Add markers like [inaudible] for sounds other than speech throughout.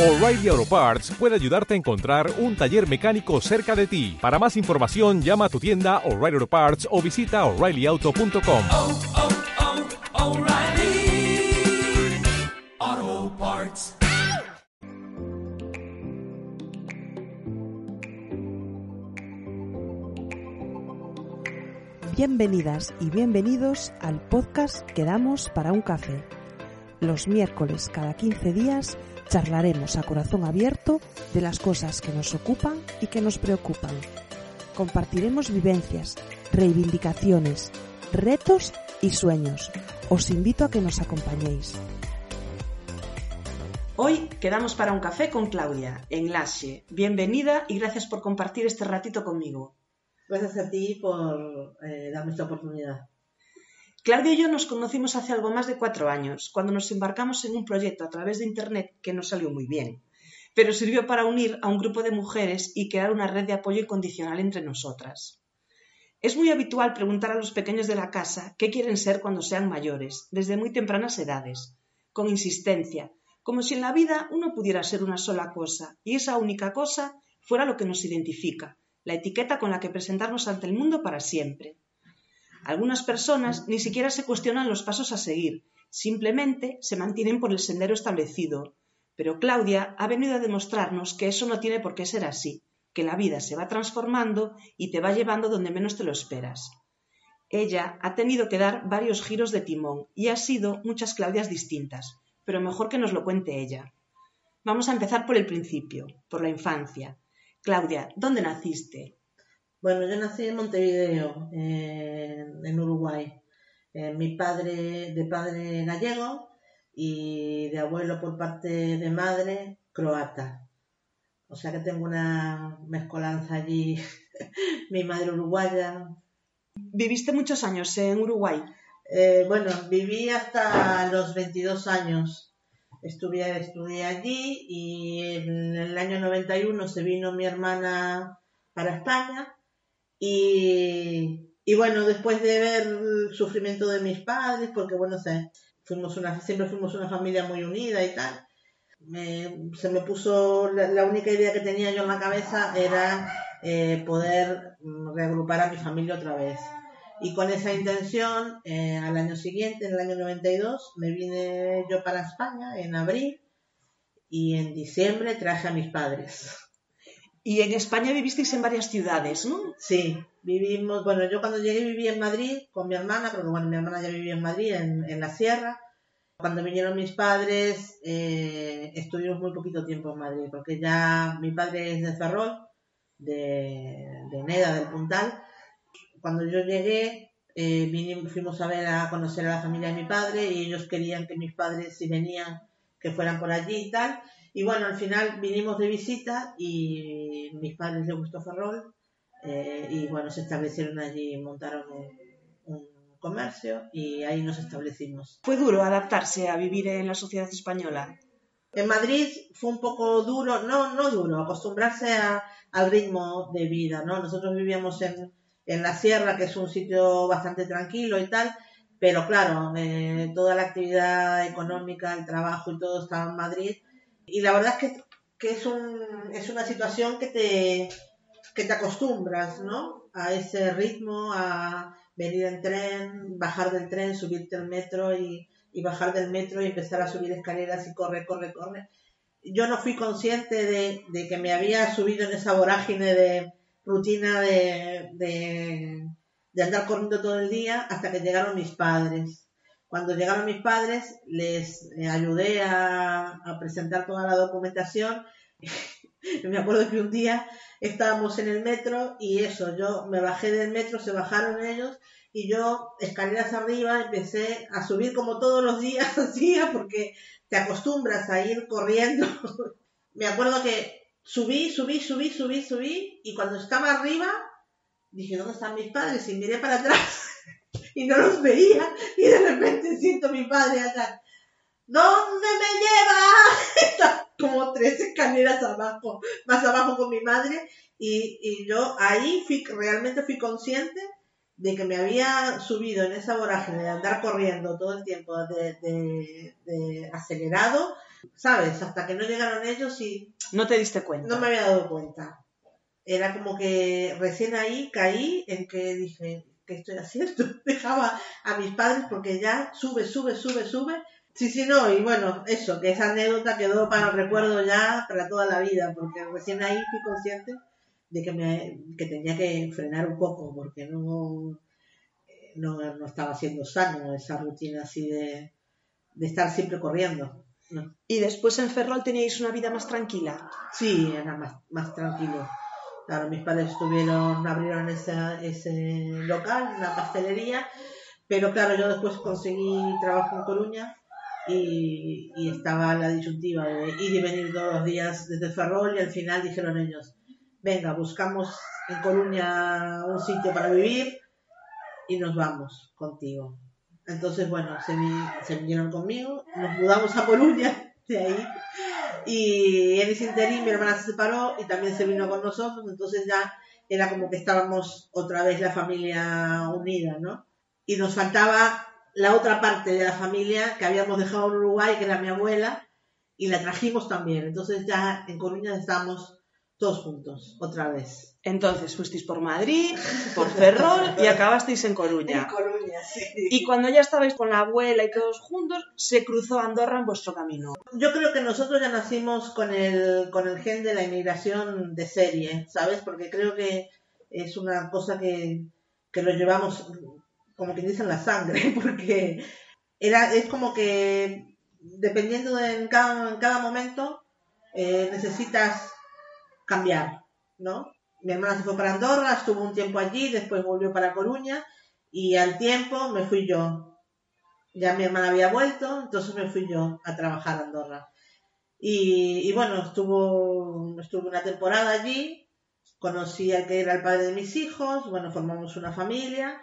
O'Reilly Auto Parts puede ayudarte a encontrar un taller mecánico cerca de ti. Para más información, llama a tu tienda O'Reilly Auto Parts o visita oreillyauto.com. oh, oh, Parts. Bienvenidas y bienvenidos al podcast que damos para un café. Los miércoles cada 15 días charlaremos a corazón abierto de las cosas que nos ocupan y que nos preocupan. Compartiremos vivencias, reivindicaciones, retos y sueños. Os invito a que nos acompañéis. Hoy quedamos para un café con Claudia, en Lache. Bienvenida y gracias por compartir este ratito conmigo. Gracias a ti por eh, darme esta oportunidad. Claudia y yo nos conocimos hace algo más de cuatro años, cuando nos embarcamos en un proyecto a través de Internet que no salió muy bien, pero sirvió para unir a un grupo de mujeres y crear una red de apoyo incondicional entre nosotras. Es muy habitual preguntar a los pequeños de la casa qué quieren ser cuando sean mayores, desde muy tempranas edades, con insistencia, como si en la vida uno pudiera ser una sola cosa, y esa única cosa fuera lo que nos identifica, la etiqueta con la que presentarnos ante el mundo para siempre. Algunas personas ni siquiera se cuestionan los pasos a seguir, simplemente se mantienen por el sendero establecido. Pero Claudia ha venido a demostrarnos que eso no tiene por qué ser así, que la vida se va transformando y te va llevando donde menos te lo esperas. Ella ha tenido que dar varios giros de timón y ha sido muchas Claudias distintas, pero mejor que nos lo cuente ella. Vamos a empezar por el principio, por la infancia. Claudia, ¿dónde naciste? Bueno, yo nací en Montevideo, eh, en Uruguay. Eh, mi padre, de padre gallego y de abuelo por parte de madre croata. O sea que tengo una mezcolanza allí. [laughs] mi madre uruguaya. ¿Viviste muchos años en Uruguay? Eh, bueno, viví hasta los 22 años. Estudié, estudié allí y en el año 91 se vino mi hermana para España y, bueno, después de ver el sufrimiento de mis padres, porque bueno, se, fuimos una, siempre fuimos una familia muy unida y tal, se me puso, la, la, única idea que tenía yo en la cabeza era eh, poder reagrupar a mi familia otra vez. Y con esa intención, eh, al año siguiente, en el año 92, me vine yo para España en abril y en diciembre traje a mis padres. Y en España vivisteis en varias ciudades, ¿no? Sí, vivimos, bueno, yo cuando llegué viví en Madrid con mi hermana, porque bueno, mi hermana ya vivía en Madrid, en, la sierra. Cuando vinieron mis padres, eh, estuvimos muy poquito tiempo en Madrid, porque ya mi padre es de Ferrol, de, de Neda, del Puntal. Cuando yo llegué, eh, vinimos, fuimos a ver, a conocer a la familia de mi padre, y ellos querían que mis padres, si venían, que fueran por allí y tal. Y bueno, al final vinimos de visita y mis padres les gustó Ferrol eh, y bueno, se establecieron allí, montaron un, un, comercio y ahí nos establecimos. ¿Fue duro adaptarse a vivir en la sociedad española? En Madrid fue un poco duro, no, no duro, acostumbrarse a, al ritmo de vida, ¿no? Nosotros vivíamos en, en la sierra, que es un sitio bastante tranquilo y tal, pero claro, eh, toda la actividad económica, el trabajo y todo estaba en Madrid y la verdad es que, es, un, es una situación que te, que te acostumbras, ¿no? A ese ritmo, a venir en tren, bajar del tren, subirte al metro y, y bajar del metro y empezar a subir escaleras y corre, corre, corre. Yo no fui consciente de, de que me había subido en esa vorágine de rutina de, de, de andar corriendo todo el día hasta que llegaron mis padres. Cuando llegaron mis padres, les ayudé a, a presentar toda la documentación. [laughs] me acuerdo que un día estábamos en el metro y eso, yo me bajé del metro, se bajaron ellos y yo, escaleras arriba, empecé a subir como todos los días [laughs] hacía porque te acostumbras a ir corriendo. [laughs] me acuerdo que subí, subí, subí, subí, subí y cuando estaba arriba dije, ¿dónde están mis padres? Y miré para atrás y no los veía y de repente siento a mi padre acá. ¿Dónde me lleva? [laughs] como tres escaleras abajo, más abajo con mi madre y, y yo ahí fui, realmente fui consciente de que me había subido en esa vorágine de andar corriendo todo el tiempo de, de, de acelerado ¿sabes? Hasta que no llegaron ellos y No te diste cuenta. no me había dado cuenta. Era como que recién ahí caí en que dije, ¿qué estoy haciendo? [laughs] Dejaba a mis padres porque ya sube, sube, sube, sube. Sí, sí, no, y bueno, eso, que esa anécdota quedó para el recuerdo ya para toda la vida, porque recién ahí fui consciente de que, me, que tenía que frenar un poco, porque no, no, no estaba siendo sano esa rutina así de, de estar siempre corriendo. No. Y después en Ferrol teníais una vida más tranquila. Sí, era más, más tranquilo. Claro, mis padres estuvieron, abrieron esa- ese local, una pastelería, pero claro, yo después conseguí trabajo en Coruña y, estaba la disyuntiva de ir y venir todos los días desde Ferrol y al final dijeron ellos, venga, buscamos en Coruña un sitio para vivir y nos vamos contigo. Entonces, bueno, se, se vinieron conmigo, nos mudamos a Coruña de ahí y en ese interín mi hermana se separó y también se vino con nosotros, entonces ya era como que estábamos otra vez la familia unida, ¿no? Y nos faltaba la otra parte de la familia que habíamos dejado en Uruguay, que era mi abuela, y la trajimos también. Entonces ya en Coruña estamos todos juntos, otra vez. Entonces fuisteis por Madrid, por Ferrol y acabasteis en Coruña. Coruña, sí. Y cuando ya estabais con la abuela y todos juntos, se cruzó Andorra en vuestro camino. Yo creo que nosotros ya nacimos con el, con el gen de la inmigración de serie, ¿sabes? Porque creo que es una cosa que, que lo llevamos, como quien dice, en la sangre, [laughs] porque era, es como que dependiendo de en cada, en cada momento eh, necesitas cambiar, ¿no? Mi hermana se fue para Andorra, estuvo un tiempo allí, después volvió para Coruña y al tiempo me fui yo. Ya mi hermana había vuelto, entonces me fui yo a trabajar a Andorra. Y, bueno, estuvo, estuve una temporada allí, conocí al que era el padre de mis hijos, bueno, formamos una familia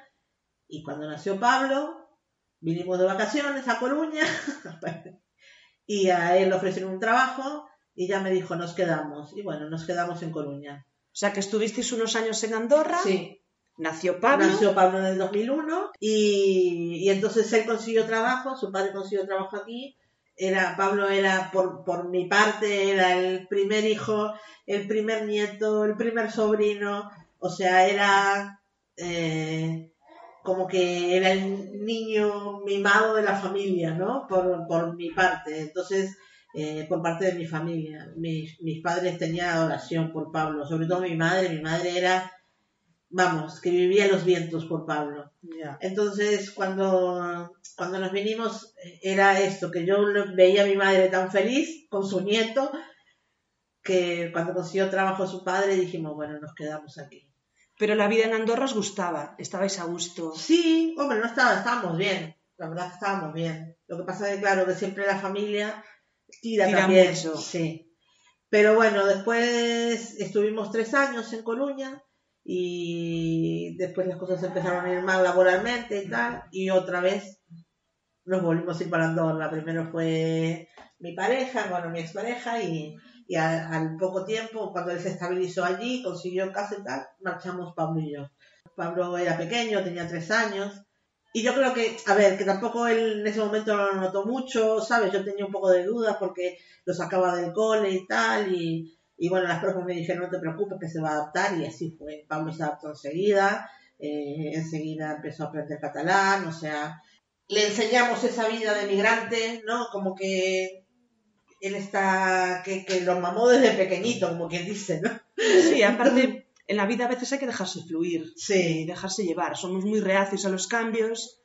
y cuando nació Pablo, vinimos de vacaciones a Coruña [laughs] y a él le ofrecieron un trabajo y ya me dijo, nos quedamos. Y bueno, nos quedamos en Coruña. O sea que estuvisteis unos años en Andorra, Sí, nació Pablo. Nació Pablo en el 2001 y, y entonces él consiguió trabajo, su padre consiguió trabajo aquí. Era, Pablo era, por, por mi parte, era el primer hijo, el primer nieto, el primer sobrino. O sea, era eh, como que era el niño mimado de la familia, ¿no? Por, por mi parte. Entonces, eh, por parte de mi familia. Mis, mis padres tenían adoración por Pablo, sobre todo mi madre. Mi madre era vamos, que vivía los vientos por Pablo. Entonces, cuando, cuando nos vinimos, eh, era esto, que yo veía a mi madre tan feliz con su nieto, que cuando consiguió trabajo su padre dijimos, bueno, nos quedamos aquí. Pero la vida en Andorra os gustaba, estabais a gusto. Sí, hombre, no estaba, estábamos bien, la verdad que estábamos bien. Lo que pasa es que, claro, que siempre la familia tira, Tira también. mucho. Sí. Pero bueno, después estuvimos tres años en Coruña y después las cosas empezaron a ir mal laboralmente y tal, y otra vez nos volvimos a ir para Andorra. Primero fue mi pareja, bueno, mi expareja, y, y a- al poco tiempo, cuando él se estabilizó allí, consiguió casa y tal, marchamos Pablo y yo. Pablo era pequeño, tenía tres años, y yo creo que, a ver, que tampoco él en ese momento lo notó mucho, ¿sabes? Yo tenía un poco de dudas porque lo sacaba del cole y tal, y, y bueno, las profes me dijeron, no te preocupes, que se va a adaptar, y así fue. Pablo se adaptó enseguida, eh, enseguida empezó a aprender catalán, o sea, le enseñamos esa vida de migrante, ¿no? Como que él está, que, que lo mamó desde pequeñito, como quien dice, ¿no? Sí, aparte, [laughs] en la vida a veces hay que dejarse fluir y Sí. dejarse llevar. Somos muy reacios a los cambios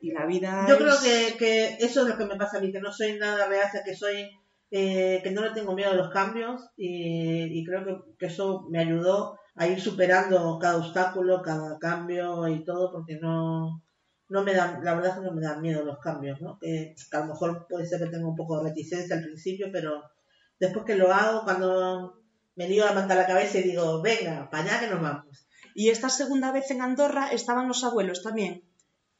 y la vida Yo es- creo que, que eso es lo que me pasa a mí, que no soy nada reacia, que soy, eh, que no le tengo miedo a los cambios y, y creo que, que eso me ayudó a ir superando cada obstáculo, cada cambio y todo, porque no, no me da, la verdad es que no me dan miedo los cambios, ¿no? Que, que a lo mejor puede ser que tenga un poco de reticencia al principio, pero después que lo hago, cuando me lío la manta a la cabeza y digo, venga, para allá que nos vamos. Y esta segunda vez en Andorra estaban los abuelos también.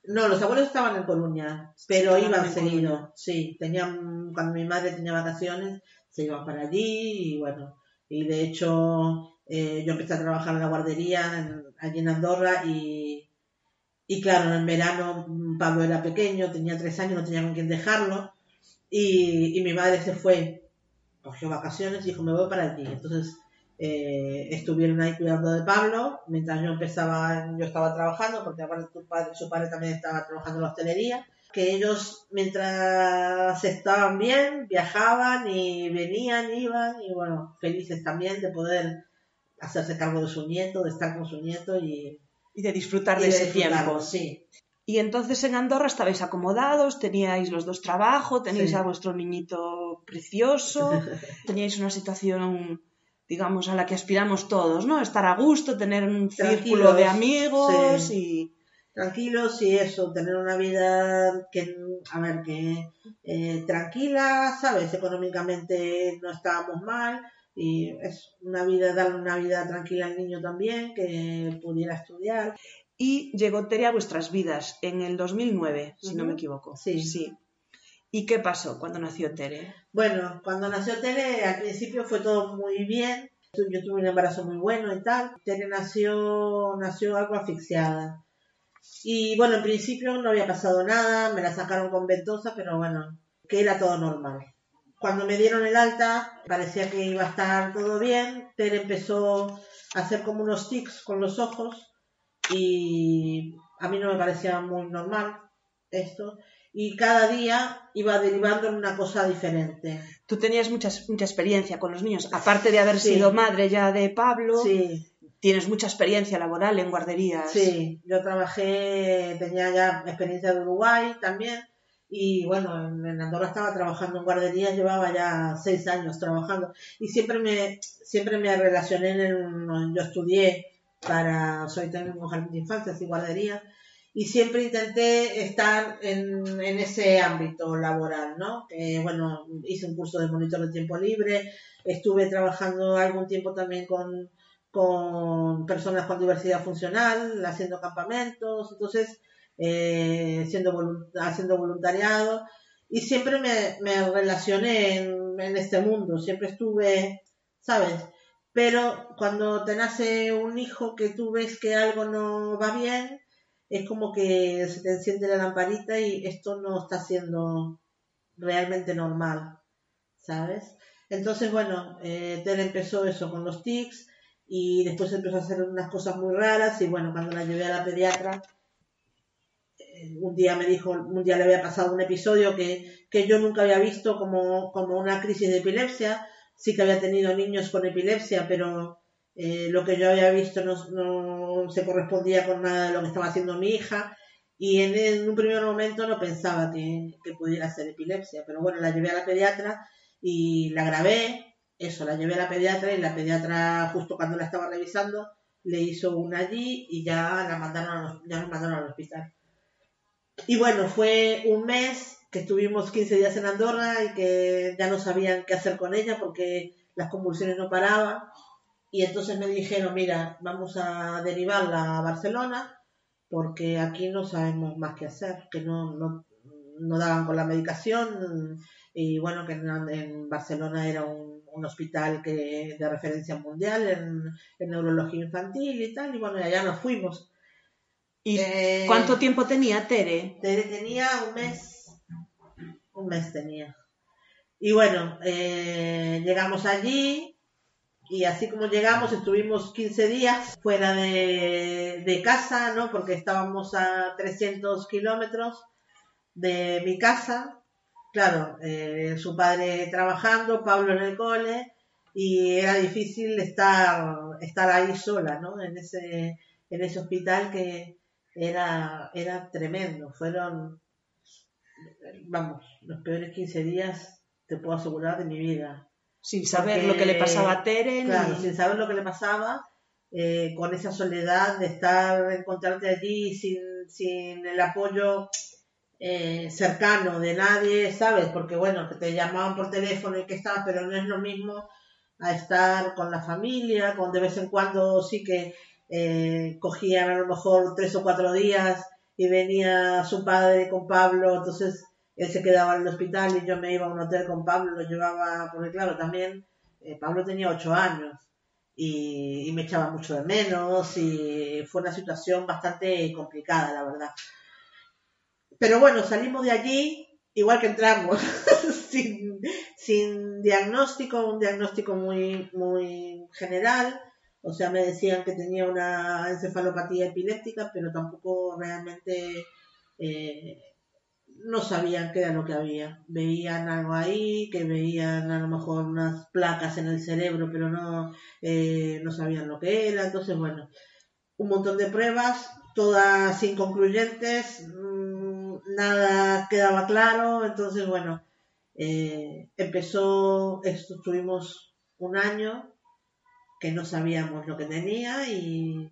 No, los abuelos estaban en Coruña, pero Sí, iban seguido. Sí, tenían, cuando mi madre tenía vacaciones, se iban para allí y bueno, y de hecho eh, yo empecé a trabajar en la guardería en- allí en Andorra y, y claro, en verano mm, Pablo era pequeño, tenía tres años, no tenía con quién dejarlo y, y mi madre se fue, cogió vacaciones y dijo, me voy para allí. Entonces eh, estuvieron ahí cuidando de Pablo, mientras yo empezaba, yo estaba trabajando, porque aparte su padre, su padre también estaba trabajando en la hostelería, que ellos mientras estaban bien, viajaban y venían, iban, y bueno, felices también de poder hacerse cargo de su nieto, de estar con su nieto y, Y de disfrutar y de ese tiempo. Sí, Y entonces en Andorra estabais acomodados, teníais los dos trabajo, teníais Sí. a vuestro niñito precioso, [laughs] teníais una situación, digamos, a la que aspiramos todos, ¿no? Estar a gusto, tener un círculo de amigos sí. y... tranquilos y eso, tener una vida que, a ver, que eh, tranquila, ¿sabes? Económicamente no estábamos mal y es una vida, darle una vida tranquila al niño también, que pudiera estudiar. Y llegó Tere a vuestras vidas en el 2009, si no Ujú. me equivoco. Sí. ¿Y qué pasó cuando nació Tere? Bueno, cuando nació Tere, al principio fue todo muy bien. Yo tuve un embarazo muy bueno y tal. Tere nació, nació algo asfixiada. Y bueno, en principio no había pasado nada, me la sacaron con ventosa, pero bueno, que era todo normal. Cuando me dieron el alta, parecía que iba a estar todo bien. Tere empezó a hacer como unos tics con los ojos y a mí no me parecía muy normal esto. Y cada día iba derivando en una cosa diferente. Tú tenías muchas, mucha experiencia con los niños, aparte de haber Sí. sido madre ya de Pablo, Sí, tienes mucha experiencia laboral en guarderías. Sí, yo trabajé, tenía ya experiencia de Uruguay también y bueno, en, Andorra estaba trabajando en guarderías, llevaba ya seis años trabajando y siempre me, siempre me relacioné en el, yo estudié para, soy en jardín de infancias y guarderías y siempre intenté estar en, en ese ámbito laboral, ¿no? Bueno, hice un curso de monitor de tiempo libre, estuve trabajando algún tiempo también con con personas con diversidad funcional, haciendo campamentos, entonces eh, siendo haciendo voluntariado y siempre me, me relacioné en, en este mundo, siempre estuve, ¿sabes? Pero cuando te nace un hijo que tú ves que algo no va bien, es como que se te enciende la lamparita y esto no está siendo realmente normal, ¿sabes? Entonces, bueno, eh, Tere empezó eso con los tics, y después empezó a hacer unas cosas muy raras y bueno, cuando la llevé a la pediatra, eh, un día me dijo, un día le había pasado un episodio que, que yo nunca había visto como, como una crisis de epilepsia, sí que había tenido niños con epilepsia, pero eh, lo que yo había visto no, no se correspondía con nada de lo que estaba haciendo mi hija y en, un primer momento no pensaba que, pudiera ser epilepsia, pero bueno, la llevé a la pediatra y la grabé eso, la llevé a la pediatra y la pediatra justo cuando la estaba revisando le hizo una allí y ya la mandaron ya nos mandaron al hospital. Y bueno, fue un mes que estuvimos 15 días en Andorra y que ya no sabían qué hacer con ella porque las convulsiones no paraban. Y entonces me dijeron, mira, vamos a derivarla a Barcelona porque aquí no sabemos más qué hacer, que no, no, no daban con la medicación y bueno, que en, en Barcelona era un, un hospital que, de referencia mundial en, en neurología infantil y tal, y bueno, allá nos fuimos. ¿Y Eh, cuánto tiempo tenía Tere? Tere tenía un mes, un mes tenía. Y bueno, eh, llegamos allí y así como llegamos estuvimos 15 días fuera de, casa, ¿no? Porque estábamos a 300 kilómetros de mi casa. Claro, eh, su padre trabajando, Pablo en el cole y era difícil estar, estar ahí sola, ¿no? En ese, en ese hospital que era, era tremendo. Fueron, vamos, los peores 15 días, te puedo asegurar, de mi vida. Sin saber Porque, lo que le pasaba a Tere. ni- Claro, sin saber lo que le pasaba, eh, con esa soledad de estar, encontrarte allí sin, sin el apoyo eh, cercano de nadie, ¿sabes? Porque bueno, que te llamaban por teléfono y que estabas, pero no es lo mismo a estar con la familia, con de vez en cuando sí que eh, cogían a lo mejor tres o cuatro días y venía su padre con Pablo, entonces él se quedaba en el hospital y yo me iba a un hotel con Pablo, lo llevaba, porque claro, también eh, Pablo tenía ocho años y, me echaba mucho de menos y fue una situación bastante complicada, la verdad. Pero bueno, salimos de allí igual que entramos, [laughs] sin, sin diagnóstico, un diagnóstico muy, muy general. O sea, me decían que tenía una encefalopatía epiléptica, pero tampoco realmente eh, no sabían qué era lo que había. Veían algo ahí, que veían a lo mejor unas placas en el cerebro, pero no, eh, no sabían lo que era. Entonces, bueno, un montón de pruebas, todas inconcluyentes, mm, nada quedaba claro. Entonces, bueno, eh, empezó, estuvimos un año que no sabíamos lo que tenía y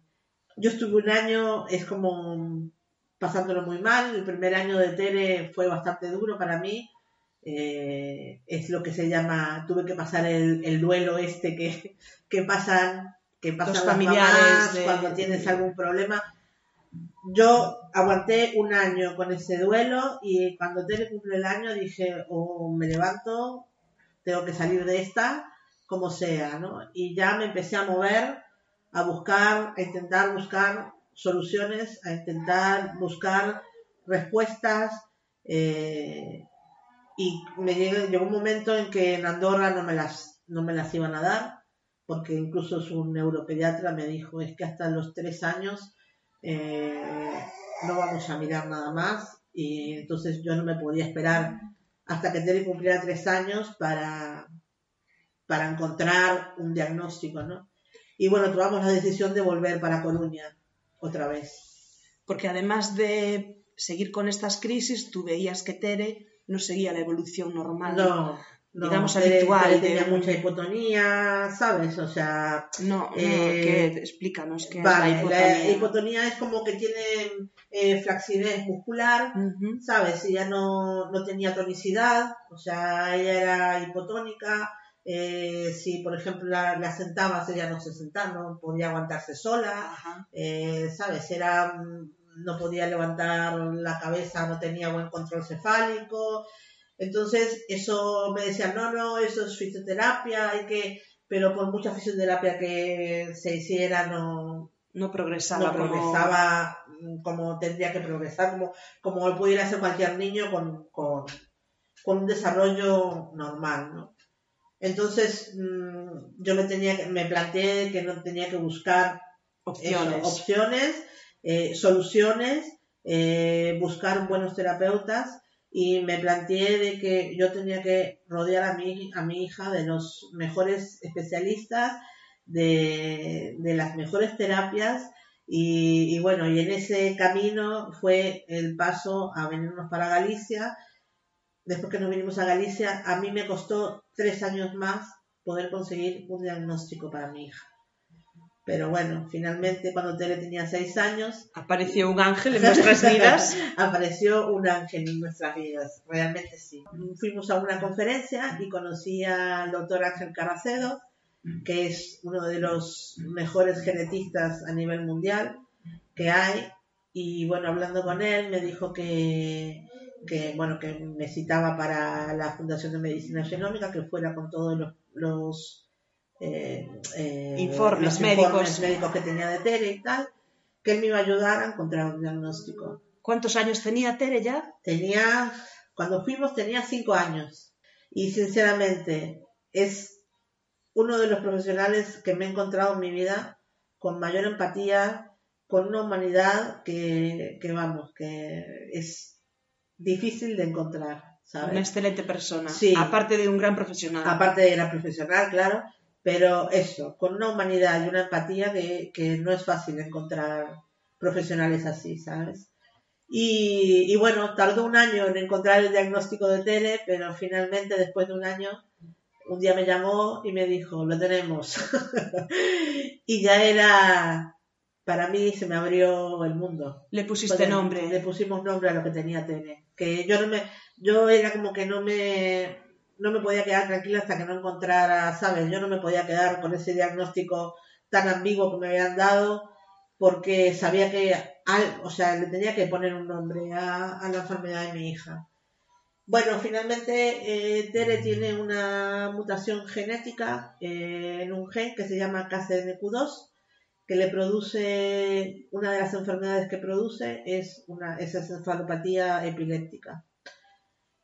yo estuve un año, es como pasándolo muy mal. El primer año de Tere fue bastante duro para mí. Eh, es lo que se llama, tuve que pasar el, duelo este que, [laughs] que pasan, que pasan Los las familiares mamás de- cuando tienes algún problema. Yo aguanté un año con ese duelo y cuando Tere cumple el año dije, o me levanto, tengo que salir de esta, como sea, ¿no? Y ya me empecé a mover, a buscar, a intentar buscar soluciones, a intentar buscar respuestas. eh, y me llegué- llegó un momento en que en Andorra no me las, no me las iban a dar, porque incluso su neuropediatra me dijo, es que hasta los tres años eh, no vamos a mirar nada más. Y entonces yo no me podía esperar hasta que Tere cumpliera tres años para, para encontrar un diagnóstico, ¿no? Y bueno, tomamos la decisión de volver para Coruña otra vez. Porque además de seguir con estas crisis, tú veías que Tere no seguía la evolución normal. No, no, Digamos, Tere- habitual Tere de tenía mucha hipotonía, ¿sabes? O sea, No, no, Eh, que- explícanos qué vale, es la la hipotonía. hipotonía es como que tiene eh, flacidez muscular, Ujú. ¿sabes? Ella no, no tenía tonicidad, o sea, ella era hipotónica. Eh, si, por ejemplo, la, la sentabas, ella no se sentaba, no podía aguantarse sola, eh, ¿sabes? Era, mm, no podía levantar la cabeza, no tenía buen control cefálico. Entonces, eso me decían, no, no, eso es fisioterapia, hay que, pero por mucha fisioterapia que se hiciera, no, No progresaba. no como- progresaba mm, como tendría que progresar, como, como pudiera ser cualquier niño con, con, con un desarrollo normal, ¿no? Entonces, mm, yo me tenía me planteé que no tenía que buscar opciones. eso, opciones, eh, soluciones, eh, buscar buenos terapeutas y me planteé de que yo tenía que rodear a mi, a mi hija de los mejores especialistas, de, de las mejores terapias y, y bueno, y en ese camino fue el paso a venirnos para Galicia. Después que nos vinimos a Galicia, a mí me costó tres años más poder conseguir un diagnóstico para mi hija. Pero bueno, finalmente cuando Tere tenía seis años, Apareció un ángel en nuestras vidas. [laughs] apareció un ángel en nuestras vidas, realmente sí. Fuimos a una conferencia y conocí al doctor Ángel Caracedo, que es uno de los mejores genetistas a nivel mundial que hay. Y bueno, hablando con él, me dijo que, que bueno, que me citaba para la Fundación de Medicina Genómica, que fuera con todos los, los eh, eh, Informes los médicos. informes médicos que tenía de Tere y tal, que él me iba a ayudar a encontrar un diagnóstico. ¿Cuántos años tenía Tere ya? Tenía, cuando fuimos tenía cinco años y sinceramente es uno de los profesionales que me he encontrado en mi vida con mayor empatía, con una humanidad que, que vamos, que es difícil de encontrar, Una ¿sabes? excelente persona. Sí. Aparte de un gran profesional. Aparte de la profesional, claro, pero eso, con una humanidad y una empatía que, que no es fácil encontrar profesionales así, ¿sabes? Y, y bueno, tardó un año en encontrar el diagnóstico de Tere, pero finalmente después de un año, un día me llamó y me dijo, lo tenemos. [laughs] y ya era, para mí se me abrió el mundo. Le pusiste nombre. Le pusimos nombre a lo que tenía Tere. Que yo no me, yo era como que no me, no me podía quedar tranquila hasta que no encontrara, ¿sabes? Yo no me podía quedar con ese diagnóstico tan ambiguo que me habían dado porque sabía que, al, o sea, le tenía que poner un nombre a, a la enfermedad de mi hija. Bueno, finalmente eh, Tere tiene una mutación genética eh, en un gen que se llama KCNQ2 que le produce, una de las enfermedades que produce es una es encefalopatía epiléptica.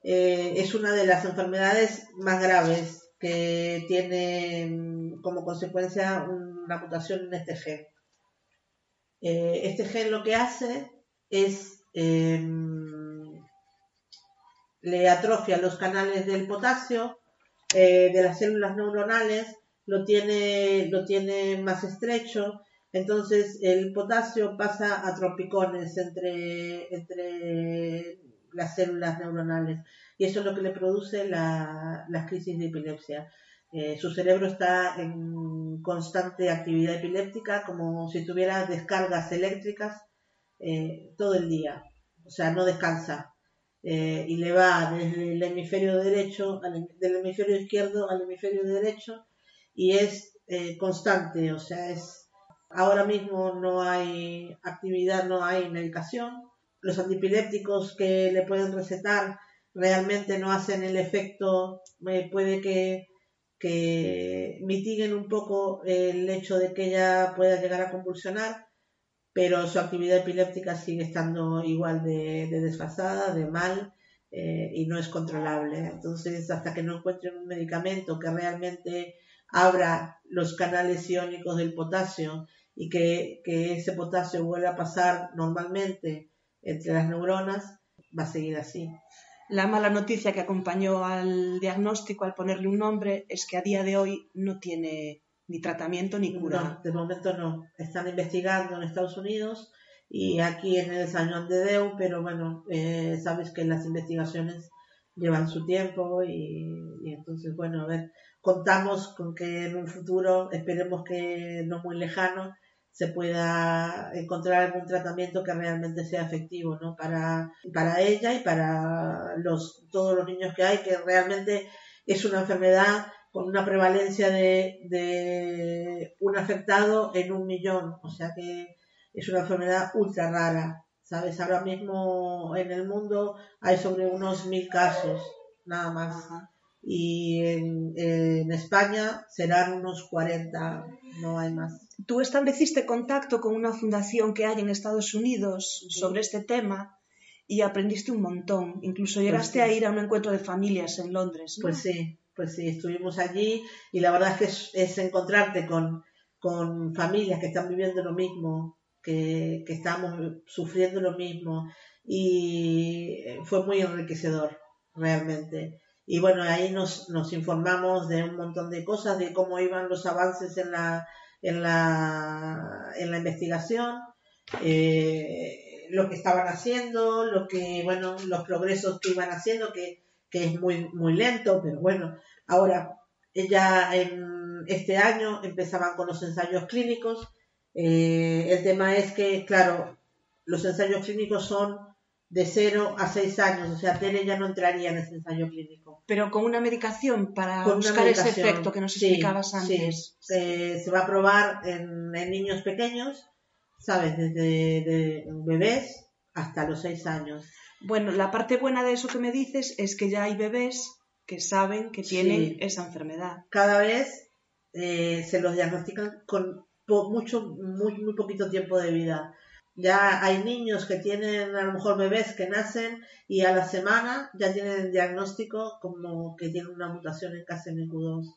eh, es una de las enfermedades más graves que tiene mm, como consecuencia una mutación en este gen. Eh, este gen lo que hace es em, le atrofia los canales del potasio eh, de las células neuronales, lo tiene, lo tiene más estrecho, entonces el potasio pasa a tropicones entre, entre las células neuronales y eso es lo que le produce la, las crisis de epilepsia. Eh, su cerebro está en constante actividad epiléptica, como si tuviera descargas eléctricas eh, todo el día, o sea, no descansa. Eh, y le va desde el hemisferio derecho, al, del hemisferio izquierdo al hemisferio derecho, y es constante, o sea, es ahora mismo no hay actividad, no hay medicación. Los antipilépticos que le pueden recetar realmente no hacen el efecto, puede que que mitiguen un poco el hecho de que ella pueda llegar a convulsionar, pero su actividad epiléptica sigue estando igual de, desfasada, de mal eh, y no es controlable. Entonces, hasta que no encuentren un medicamento que realmente abra los canales iónicos del potasio y que, que ese potasio vuelva a pasar normalmente entre las neuronas, va a seguir así. La mala noticia que acompañó al diagnóstico al ponerle un nombre es que a día de hoy no tiene ni tratamiento ni cura. No, de momento no. Están investigando en Estados Unidos y aquí en el San Juan de Deu, pero bueno, eh, sabes que las investigaciones llevan su tiempo y, y, entonces, bueno, a ver, contamos con que en un futuro, esperemos que no muy lejano, se pueda encontrar algún tratamiento que realmente sea efectivo ¿no? para, para ella y para los, todos los niños que hay, que realmente es una enfermedad con una prevalencia de, de un afectado en un millón, o sea que es una enfermedad ultra rara, ¿sabes? Ahora mismo en el mundo hay sobre unos mil casos, nada más. Y en, en España serán unos 40, no hay más tú estableciste contacto con una fundación que hay en Estados Unidos sobre este tema y aprendiste un montón. Incluso pues llegaste a ir a un encuentro de familias en Londres. Pues sí, pues sí, estuvimos allí y la verdad es que es, encontrarte con, con, familias que están viviendo lo mismo, que, que estamos sufriendo lo mismo y fue muy enriquecedor realmente. Y bueno, ahí nos, informamos de un montón de cosas, de cómo iban los avances en la, investigación, eh, lo que estaban haciendo, los progresos que iban haciendo, que, es muy, muy lento, pero bueno, ahora ya este año empezaban con los ensayos clínicos. Eh, el tema es que, claro, los ensayos clínicos son de 0 a 6 años, o sea, Tere ya no entraría en ese ensayo clínico. Pero con una medicación para buscar ese efecto que nos explicabas antes. Sí. se va a probar en, niños pequeños, ¿sabes? Desde bebés hasta los 6 años. Bueno, la parte buena de eso que me dices es que ya hay bebés que saben que tienen esa enfermedad. Cada vez eh, se los diagnostican con mucho, muy, muy poquito tiempo de vida. Ya hay niños que tienen a lo mejor bebés que nacen y a la semana ya tienen el diagnóstico como que tienen una mutación en KCNQ2.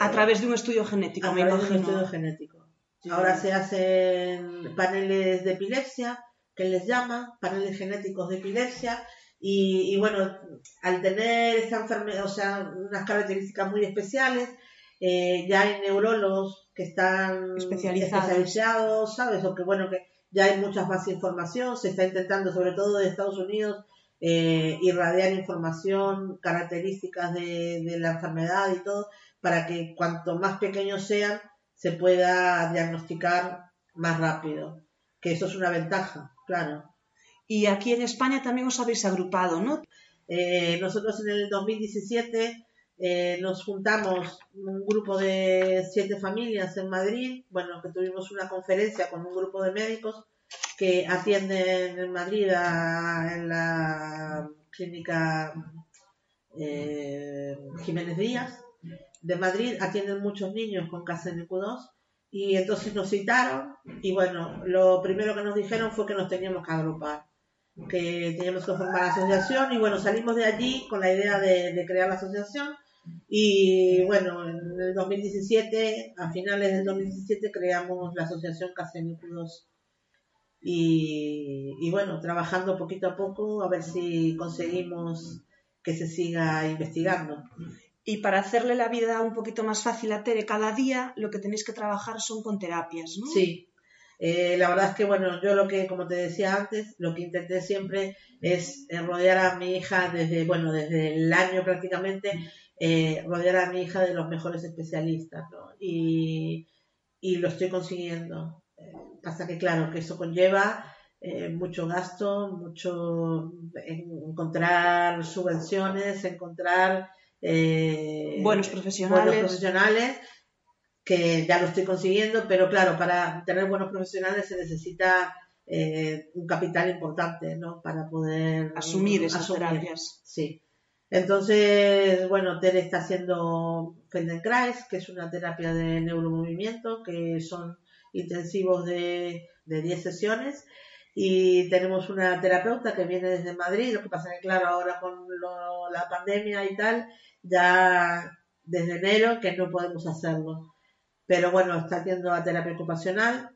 A través de un estudio genético, a me través de un estudio genético. Ahora se hacen paneles de epilepsia, que les llaman, paneles genéticos de epilepsia, y, bueno, al tener esta enfermedad, o sea, unas características muy especiales, eh, ya hay neurólogos que están especializados. especializados, ¿sabes? O que bueno, que ya hay mucha más información, se está intentando, sobre todo de Estados Unidos, eh, irradiar información, características de, de, la enfermedad y todo, para que cuanto más pequeños sean, se pueda diagnosticar más rápido. Que eso es una ventaja, claro. Y aquí en España también os habéis agrupado, ¿no? Eh, nosotros en el 2017 eh, nos juntamos un grupo de siete familias en Madrid, bueno, que tuvimos una conferencia con un grupo de médicos que atienden en Madrid en la clínica eh, Jiménez Díaz de Madrid, atienden muchos niños con KCNQ2 y entonces nos citaron y bueno, lo primero que nos dijeron fue que nos teníamos que agrupar. que teníamos que formar la asociación y bueno, salimos de allí con la idea de, de crear la asociación y bueno, en el 2017, a finales del 2017 creamos la asociación Casenículos y, y bueno, trabajando poquito a poco a ver si conseguimos que se siga investigando. Y para hacerle la vida un poquito más fácil a Tere, cada día lo que tenéis que trabajar son con terapias, ¿no? Sí, eh, la verdad es que, bueno, yo lo que, como te decía antes, lo que intenté siempre es eh, rodear a mi hija desde, bueno, desde el año prácticamente, eh, rodear a mi hija de los mejores especialistas, ¿no? Y, y lo estoy consiguiendo. Eh, pasa que, claro, que eso conlleva eh, mucho gasto, mucho encontrar subvenciones, encontrar eh, Buenos profesionales. buenos profesionales que ya lo estoy consiguiendo, pero claro, para tener buenos profesionales se necesita eh, un capital importante, ¿no? Para poder Asumir esas terapias. Sí. Entonces, bueno, Tere está haciendo Feldenkrais, que es una terapia de neuromovimiento, que son intensivos de, de 10 sesiones. Y tenemos una terapeuta que viene desde Madrid, lo que pasa que, claro, ahora con la pandemia y tal, ya desde enero que no podemos hacerlo. Pero bueno, está haciendo la terapia ocupacional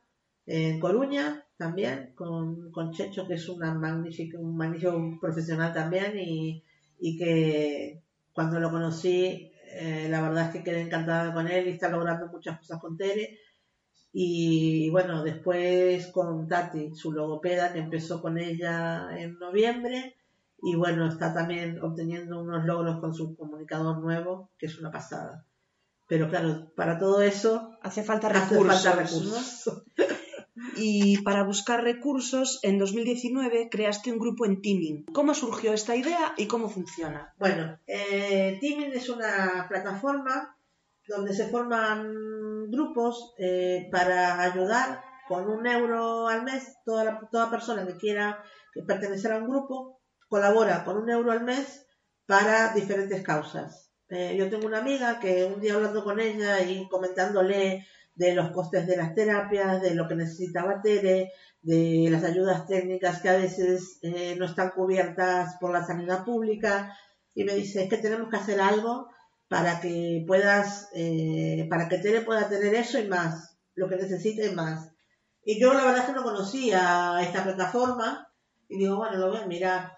en Coruña también, con, con Checho, que es una magnífica, un magnífico profesional también y, y que cuando lo conocí, eh, la verdad es que quedé encantada con él y está logrando muchas cosas con Tere. Y bueno, después con Tati, su logopeda, que empezó con ella en noviembre. Y bueno, está también obteniendo unos logros con su comunicador nuevo, que es una pasada. Pero claro, para todo eso Hace falta hace recursos. falta ¿no? recursos. [laughs] Y para buscar recursos, en 2019 creaste un grupo en Teaming. ¿Cómo surgió esta idea y cómo funciona? Bueno, eh, Teaming es una plataforma donde se forman grupos eh, para ayudar con un euro al mes. Toda, la- toda persona que quiera que pertenecer a un grupo colabora con un euro al mes para diferentes causas. Eh, yo tengo una amiga que un día hablando con ella y comentándole de los costes de las terapias, de lo que necesitaba Tere, de las ayudas técnicas que a veces eh, no están cubiertas por la sanidad pública, y me dice, es que tenemos que hacer algo para que puedas, eh, para que Tere pueda tener eso y más, lo que necesite y más. Y yo la verdad es que no conocía esta plataforma y digo, bueno, lo voy a mirar.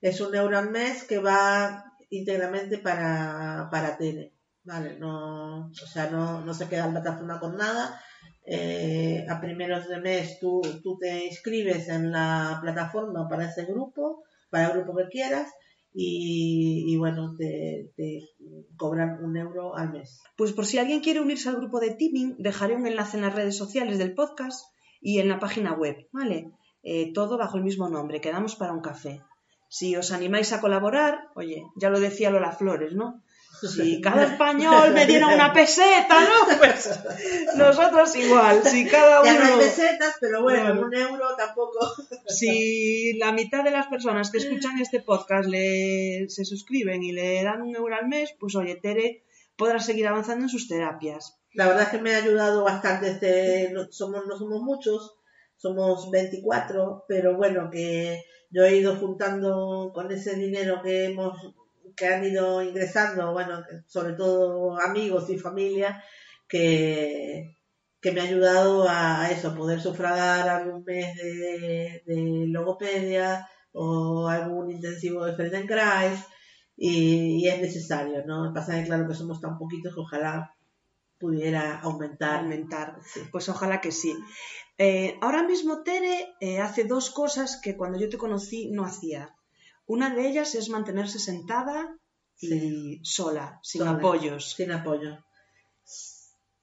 Es un euro al mes que va íntegramente para, para Tere. Vale, no, o sea, no, no se queda la plataforma con nada. Eh, a primeros de mes tú, tú te inscribes en la plataforma para ese grupo, para el grupo que quieras, y, y bueno, te, te cobran un euro al mes. Pues por si alguien quiere unirse al grupo de Teaming, dejaré un enlace en las redes sociales del podcast y en la página web, ¿vale? Eh, todo bajo el mismo nombre, quedamos para un café. Si os animáis a colaborar, oye, ya lo decía Lola Flores, ¿no? Si cada español me diera una peseta, ¿no? [laughs] Pues nosotros igual. Si cada Ya no hay uno, pesetas, pero bueno, Bueno. un euro tampoco. [laughs] si la mitad de las personas que escuchan este podcast le, se suscriben y le dan un euro al mes, pues oye, Tere podrá seguir avanzando en sus terapias. La verdad es que me ha ayudado bastante. Este, no, somos, no somos muchos, somos 24, pero bueno, que yo he ido juntando con ese dinero que hemos que han ido ingresando, bueno, sobre todo amigos y familia, que, que me ha ayudado a eso, poder sufragar algún mes de, de logopedia o algún intensivo de Feldenkrais y, y es necesario, ¿no? Pasa que claro que somos tan poquitos que ojalá pudiera aumentar. Aumentar. Sí. Pues ojalá que sí. Eh, ahora mismo Tere eh, hace dos cosas que cuando yo te conocí no hacía. Una de ellas es mantenerse sentada y Sí. sola, sin Sola. apoyos. Sin apoyo.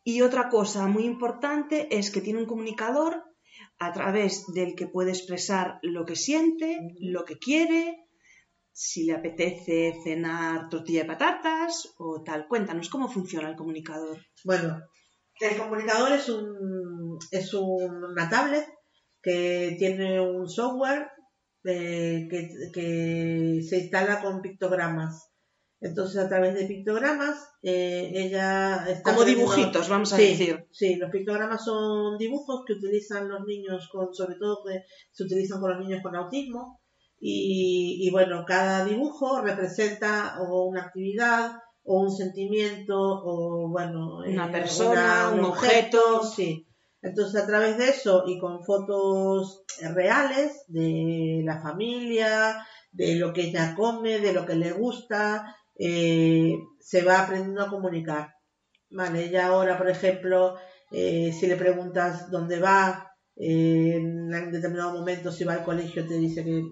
Y otra cosa muy importante es que tiene un comunicador a través del que puede expresar lo que siente, lo que quiere, si le apetece cenar tortilla de patatas o tal. Cuéntanos cómo funciona el comunicador. Bueno, el comunicador es un es un- una tablet que tiene un software eh, que, que se instala con pictogramas. Entonces, a través de pictogramas, eh, ella está Como dibujitos, vamos a Sí, decir. Sí, los pictogramas son dibujos que utilizan los niños con, sobre todo que se utilizan con los niños con autismo, y, y bueno, cada dibujo representa o una actividad o un sentimiento o bueno, Una eh, persona, una- un objeto. sí. Entonces a través de eso y con fotos reales de la familia, de lo que ella come, de lo que le gusta, eh, se va aprendiendo a comunicar. Vale, ella ahora, por ejemplo, eh, si le preguntas dónde va, eh, en determinado momento si va al colegio te dice que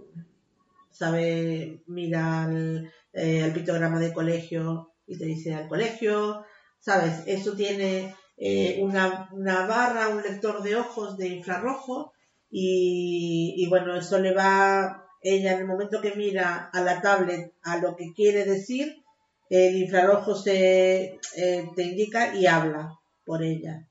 sabe, mira el, eh, el pictograma de colegio y te dice al colegio, ¿sabes? Eso tiene eh, una, barra, un lector de ojos de infrarrojo y, y bueno, eso le va, ella en el momento que mira a la tablet a lo que quiere decir, el infrarrojo se eh, te indica y habla por ella.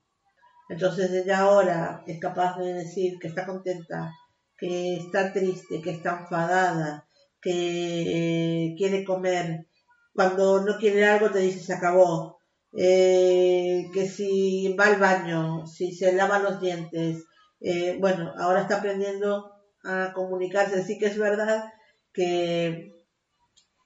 Entonces ella ahora es capaz de decir que está contenta, que está triste, que está enfadada, que eh, quiere comer. Cuando no quiere algo te dice se acabó. Eh, que si va al baño, si se lava los dientes. Eh, bueno, ahora está aprendiendo a comunicarse. Sí que es verdad que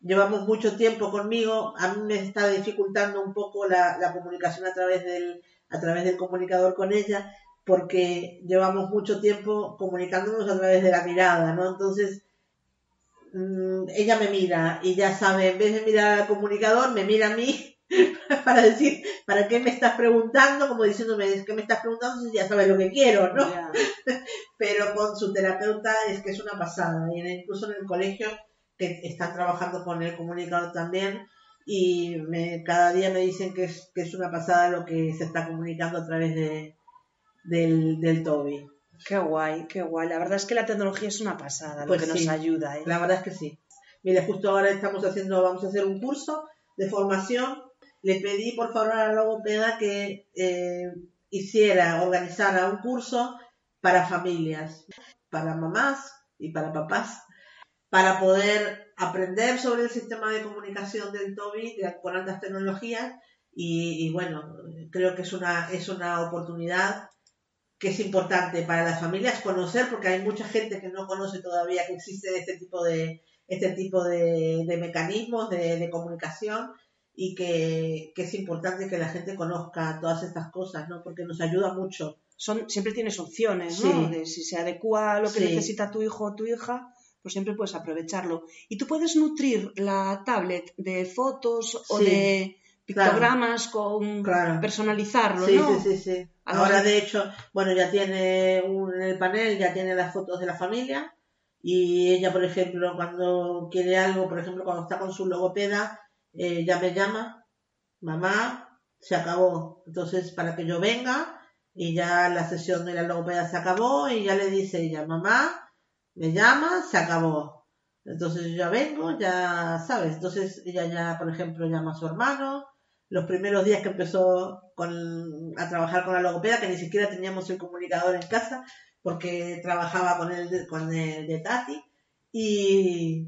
llevamos mucho tiempo conmigo. A mí me está dificultando un poco la, comunicación a través del a través del comunicador con ella porque llevamos mucho tiempo comunicándonos a través de la mirada, ¿no? Entonces, mm, ella me mira y ya sabe, en vez de mirar al comunicador, me mira a mí [laughs] para decir, ¿para qué me estás preguntando? Como diciéndome, ¿qué me estás preguntando? Si ya sabes lo que quiero, ¿no? Ya. [laughs] Pero con su terapeuta es que es una pasada. Y incluso en el colegio, que están trabajando con el comunicador también, y me, cada día me dicen que es, que es una pasada lo que se está comunicando a través de, del, del Toby. Qué guay, qué guay. La verdad es que la tecnología es una pasada, Pues lo que sí. nos ayuda, ¿eh? La verdad es que sí. Mire, justo ahora estamos haciendo, vamos a hacer un curso de formación. Le pedí por favor a la logopeda que eh, hiciera, organizara un curso para familias, para mamás y para papás, para poder aprender sobre el sistema de comunicación del TOBI con altas tecnologías y, y bueno, creo que es una, es una oportunidad que es importante para las familias conocer porque hay mucha gente que no conoce todavía que existe este tipo de este tipo de, de mecanismos de, de comunicación y que, que es importante que la gente conozca todas estas cosas, ¿no? Porque nos ayuda mucho. Son, siempre tienes opciones, ¿no? Sí. De si se adecua a lo que Sí. necesita tu hijo o tu hija, pues siempre puedes aprovecharlo. Y tú puedes nutrir la tablet de fotos o Sí, de pictogramas con Claro. personalizarlo, Sí, ¿no? sí, sí, sí. Ahora, así. de hecho, bueno, ya tiene un, en el panel, ya tiene las fotos de la familia y ella, por ejemplo, cuando quiere algo, por ejemplo, cuando está con su logopeda, eh, ya me llama, mamá, se acabó. Entonces, para que yo venga y ya la sesión de la logopeda se acabó y ya le dice ella, mamá, me llama, se acabó. Entonces yo ya vengo, ya sabes. Entonces ella ya, por ejemplo, llama a su hermano. Los primeros días que empezó a trabajar con la logopeda, que ni siquiera teníamos el comunicador en casa, porque trabajaba con el con el de Tati. Y,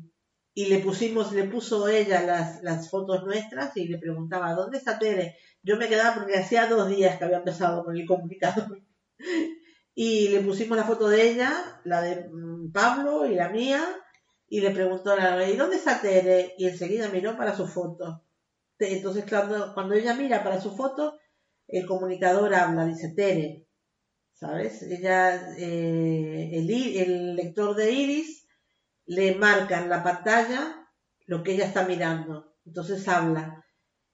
y le pusimos, le puso ella las, las fotos nuestras y le preguntaba, ¿dónde está Tere? Yo me quedaba porque hacía dos días que había empezado con el comunicador. [laughs] Y le pusimos la foto de ella, la de mm, Pablo y la mía, y le preguntó a la ¿y dónde está Tere? Y enseguida miró para su foto. Entonces, cuando, cuando ella mira para su foto, el comunicador habla, dice Tere, ¿sabes? Ella, eh, el, el lector de iris le marca en la pantalla lo que ella está mirando. Entonces habla.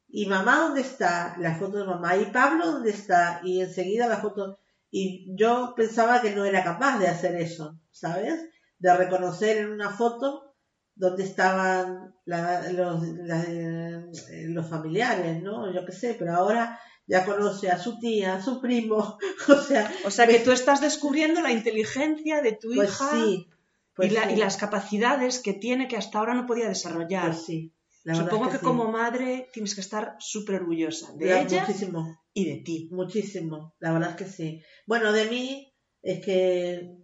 ¿Y mamá dónde está? La foto de mamá. ¿Y Pablo dónde está? Y enseguida la foto. Y yo pensaba que no era capaz de hacer eso, ¿sabes? De reconocer en una foto dónde estaban la- los, la- eh, los familiares, ¿no? Yo qué sé, pero ahora ya conoce a su tía, a su primo, [laughs] o sea, O sea que tú estás descubriendo la inteligencia de tu pues hija sí. Pues y, la- sí, y las capacidades que tiene que hasta ahora no podía desarrollar. pues sí. Supongo es que, sí. como madre tienes que estar súper orgullosa de Ya, ella Muchísimo. y de ti. Muchísimo, la verdad es que sí. Bueno, de mí es que,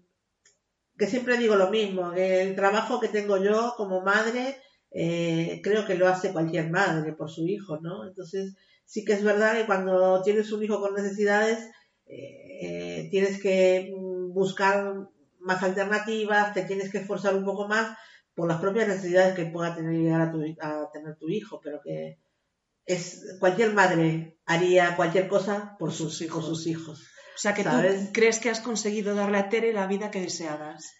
que siempre digo lo mismo, que el trabajo que tengo yo como madre, eh, creo que lo hace cualquier madre por su hijo, ¿no? Entonces, sí que es verdad que cuando tienes un hijo con necesidades, eh, tienes que mm, buscar más alternativas, te tienes que esforzar un poco más, por las propias necesidades que pueda tener, llegar a, tu- a tener tu hijo, pero que es cualquier madre haría cualquier cosa por, sus, hijos. sus hijos. O sea que ¿Sabes? tú crees que has conseguido darle a Tere la vida que deseabas.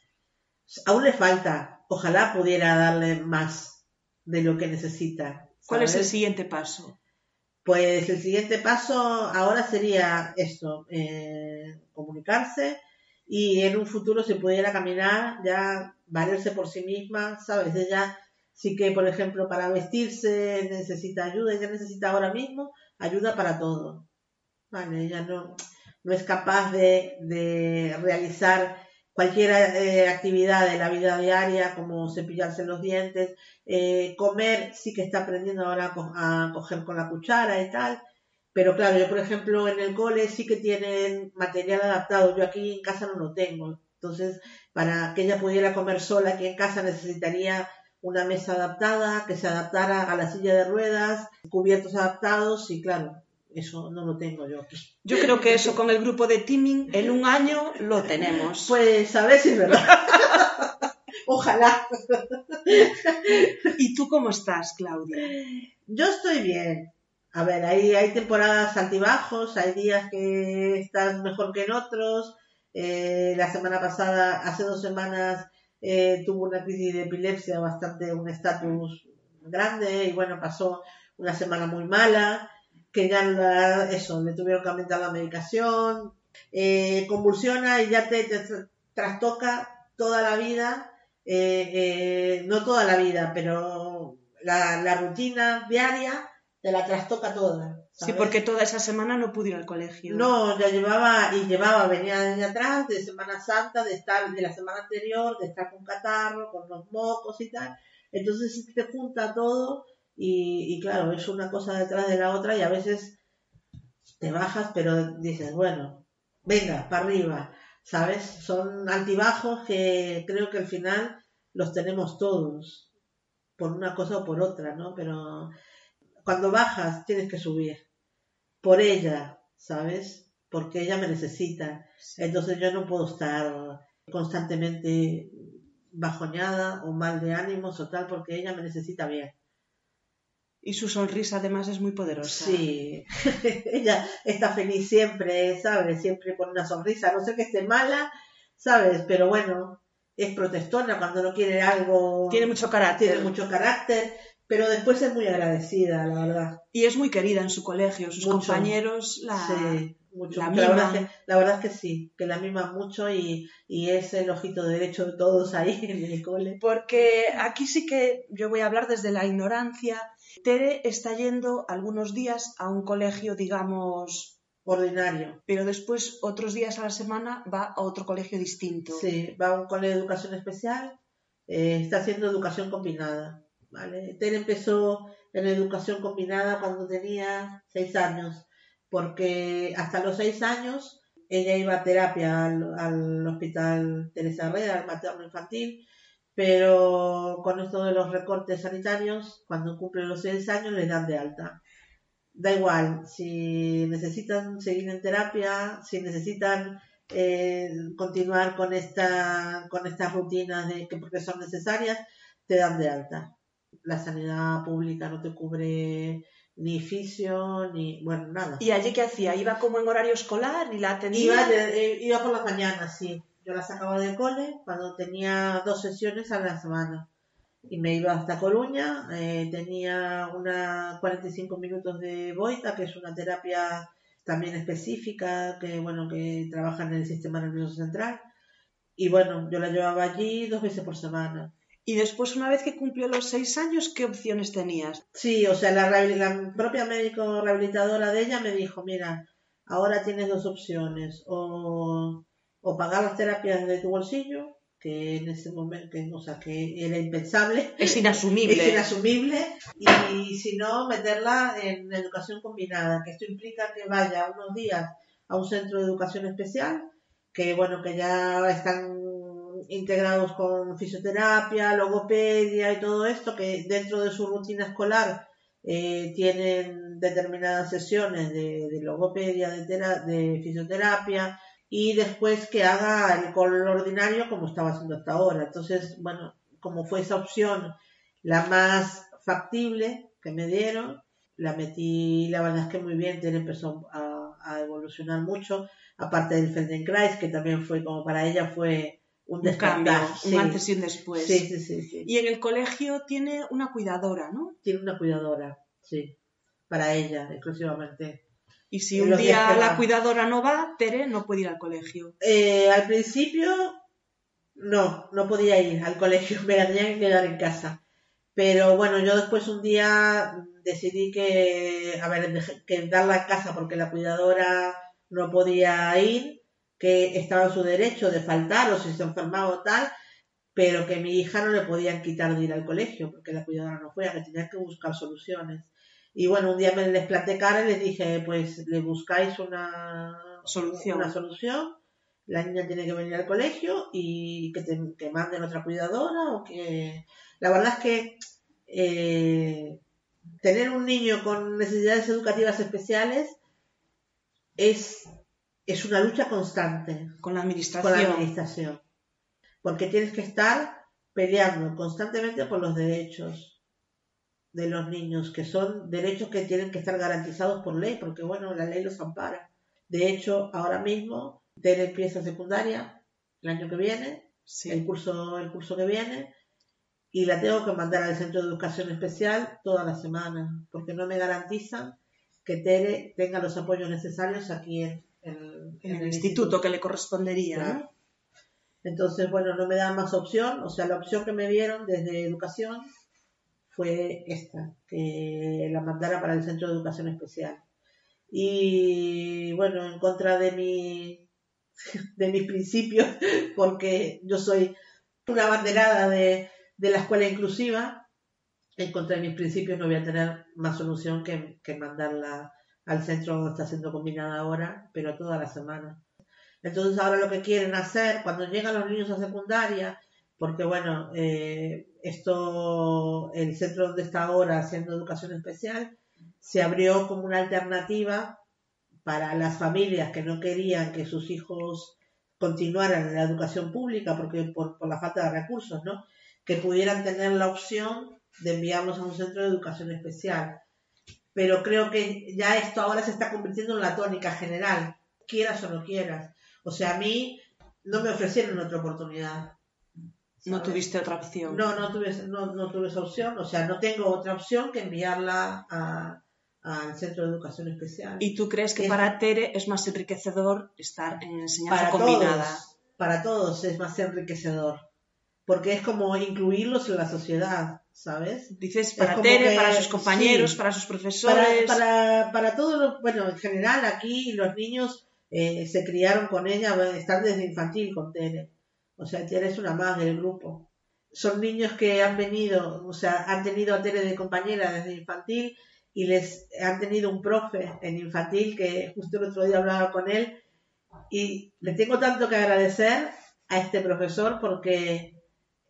Aún le falta, ojalá pudiera darle más de lo que necesita. ¿Cuál es el siguiente paso? Pues el siguiente paso ahora sería esto, eh, comunicarse y en un futuro si pudiera caminar, ya valerse por sí misma, ¿sabes? Ella sí que, por ejemplo, para vestirse necesita ayuda, ella necesita ahora mismo ayuda para todo. Vale, ella no, no es capaz de, de realizar cualquier eh, actividad de la vida diaria, como cepillarse los dientes, eh, comer, sí que está aprendiendo ahora a, a coger con la cuchara y tal. Pero claro, yo por ejemplo en el cole sí que tienen material adaptado, yo aquí en casa no lo tengo. Entonces, para que ella pudiera comer sola aquí en casa necesitaría una mesa adaptada, que se adaptara a la silla de ruedas, cubiertos adaptados y claro, eso no lo tengo yo aquí. Yo creo que eso con el grupo de teaming en un año lo tenemos. [laughs] Pues a ver si es verdad. [laughs] Ojalá. ¿Y tú cómo estás, Claudia? Yo estoy bien. A ver, hay, hay temporadas altibajos, hay días que estás mejor que en otros. Eh, la semana pasada, hace dos semanas, eh, tuvo una crisis de epilepsia bastante, un estatus grande y bueno, pasó una semana muy mala, que ya la- eso, le tuvieron que aumentar la medicación, eh, convulsiona y ya te, te tra- trastoca toda la vida, eh, eh, no toda la vida, pero la, la rutina diaria te la trastoca toda. Sí, porque toda esa semana no pude ir al colegio. No, ya llevaba y llevaba, venía desde atrás, de Semana Santa, de estar de la semana anterior, de estar con catarro, con los mocos y tal. Entonces se te junta todo y, y claro, es una cosa detrás de la otra y a veces te bajas, pero dices, bueno, venga, para arriba, ¿sabes? Son altibajos que creo que al final los tenemos todos, por una cosa o por otra, ¿no? Pero cuando bajas tienes que subir por ella, ¿sabes? Porque ella me necesita. Entonces yo no puedo estar constantemente bajoñada o mal de ánimos o tal, porque ella me necesita bien. Y su sonrisa además es muy poderosa. Sí, [laughs] ella está feliz siempre, ¿sabes? Siempre con una sonrisa. No sé que esté mala, ¿sabes? Pero bueno, es protestona cuando no quiere algo. Tiene mucho carácter. tiene mucho carácter, pero después es muy agradecida, la verdad. Y es muy querida en su colegio. Sus Mucho. compañeros la... Sí, mucho. la. La, verdad es que, la verdad es que sí, que la mima mucho y, y es el ojito derecho de todos ahí [laughs] en el cole. Porque aquí sí que yo voy a hablar desde la ignorancia. Tere está yendo algunos días a un colegio, digamos, Ordinario. pero después otros días a la semana va a otro colegio distinto. Sí, va a un cole de educación especial, eh, está haciendo educación combinada. ¿Vale? Empezó en educación combinada cuando tenía seis años, porque hasta los seis años ella iba a terapia al, al hospital Teresa Herrera, al materno infantil, pero con esto de los recortes sanitarios, cuando cumplen los seis años les dan de alta. Da igual, si necesitan seguir en terapia, si necesitan eh, continuar con esta con estas rutinas de que porque son necesarias te dan de alta la sanidad pública no te cubre ni fisio ni bueno nada. ¿Y allí qué hacía? ¿Iba como en horario escolar y la atendía? iba de- eh, iba por las mañanas sí. Yo la sacaba del cole cuando tenía dos sesiones a la semana. Y me iba hasta Coruña eh, tenía una 45 minutos de boita que es una terapia también específica que bueno que trabaja en el sistema nervioso central. Y bueno yo la llevaba allí dos veces por semana Y después, una vez que cumplió los seis años, ¿qué opciones tenías? sí o sea la, la propia médico rehabilitadora de ella me dijo mira ahora tienes dos opciones o, o pagar las terapias de tu bolsillo que en ese momento que, o sea que era impensable Es [laughs] inasumible. es inasumible y si no meterla en educación combinada que esto implica que vaya unos días a un centro de educación especial que bueno que ya están integrados con fisioterapia logopedia y todo esto que dentro de su rutina escolar eh, tienen determinadas sesiones de, logopedia de, tera- de fisioterapia y después que haga el colo ordinario como estaba haciendo hasta ahora. Entonces bueno como fue esa opción la más factible que me dieron, la metí, la verdad es que muy bien, Tere empezó a, a evolucionar mucho, aparte del Feldenkrais, que también fue como para ella fue un Un cambio, un antes y un después. Sí, sí. Y en el colegio tiene una cuidadora, ¿no? Tiene una cuidadora, sí, para ella exclusivamente. Y si En un día la va. cuidadora no va, Tere no puede ir al colegio. Eh, al principio, no, no podía ir al colegio, [laughs] me la tenía que quedar en casa. Pero bueno, yo después un día decidí que, a ver, que darla en casa porque la cuidadora no podía ir, que estaba en su derecho de faltar o si se enfermaba o tal, pero que mi hija no le podían quitar de ir al colegio porque la cuidadora no fuera, que tenía que buscar soluciones. Y bueno, un día me les planté cara y les dije, pues le buscáis una Solución. Una solución. La niña tiene que venir al colegio y que te que manden otra cuidadora o que... La verdad es que eh, tener un niño con necesidades educativas especiales es, es una lucha constante Con la con administración. la administración. Porque tienes que estar peleando constantemente por los derechos de los niños, que son derechos que tienen que estar garantizados por ley, porque bueno, la ley los ampara. De hecho, ahora mismo, Tere empieza secundaria el año que viene, el curso, el curso que viene, y la tengo que mandar al centro de educación especial toda la semana, porque no me garantizan que Tere tenga los apoyos necesarios aquí en, en- En en el instituto que le correspondería. Entonces, bueno, no me da más opción, o sea, la opción que me dieron desde educación fue esta, que la mandara para el centro de educación especial. Y bueno, en contra de mi [laughs] de mis principios, [laughs] porque yo soy una banderada de, de la escuela inclusiva, en contra de mis principios no voy a tener más solución que, que mandarla al centro está siendo combinada ahora, pero toda la semana. Entonces ahora lo que quieren hacer, cuando llegan los niños a secundaria, porque bueno, eh, esto, el centro donde está ahora haciendo educación especial, se abrió como una alternativa para las familias que no querían que sus hijos continuaran en la educación pública porque por, por la falta de recursos, ¿no? Que pudieran tener la opción de enviarlos a un centro de educación especial. Pero creo que ya esto ahora se está convirtiendo en la tónica general, quieras o no quieras. O sea, a mí no me ofrecieron otra oportunidad. No tuviste otra opción. No, no tuve, no, no tuve esa opción. O sea, no tengo otra opción que enviarla a- al centro de educación especial. ¿Y tú crees que Es- para Tere es más enriquecedor estar en enseñanza para combinada? todos, para todos es más enriquecedor. Porque es como incluirlos en la sociedad, ¿sabes? Dices para Tere, que- para sus compañeros, sí. para sus Para, profesores. para, para todos los, bueno, en general aquí los niños eh, se criaron con ella, están desde infantil con Tere. O sea, Tere es una más del grupo. Son niños que han venido, o sea, han tenido a Tere de compañera desde infantil y les han tenido un profe en infantil que justo el otro día hablaba con él y le tengo tanto que agradecer a este profesor porque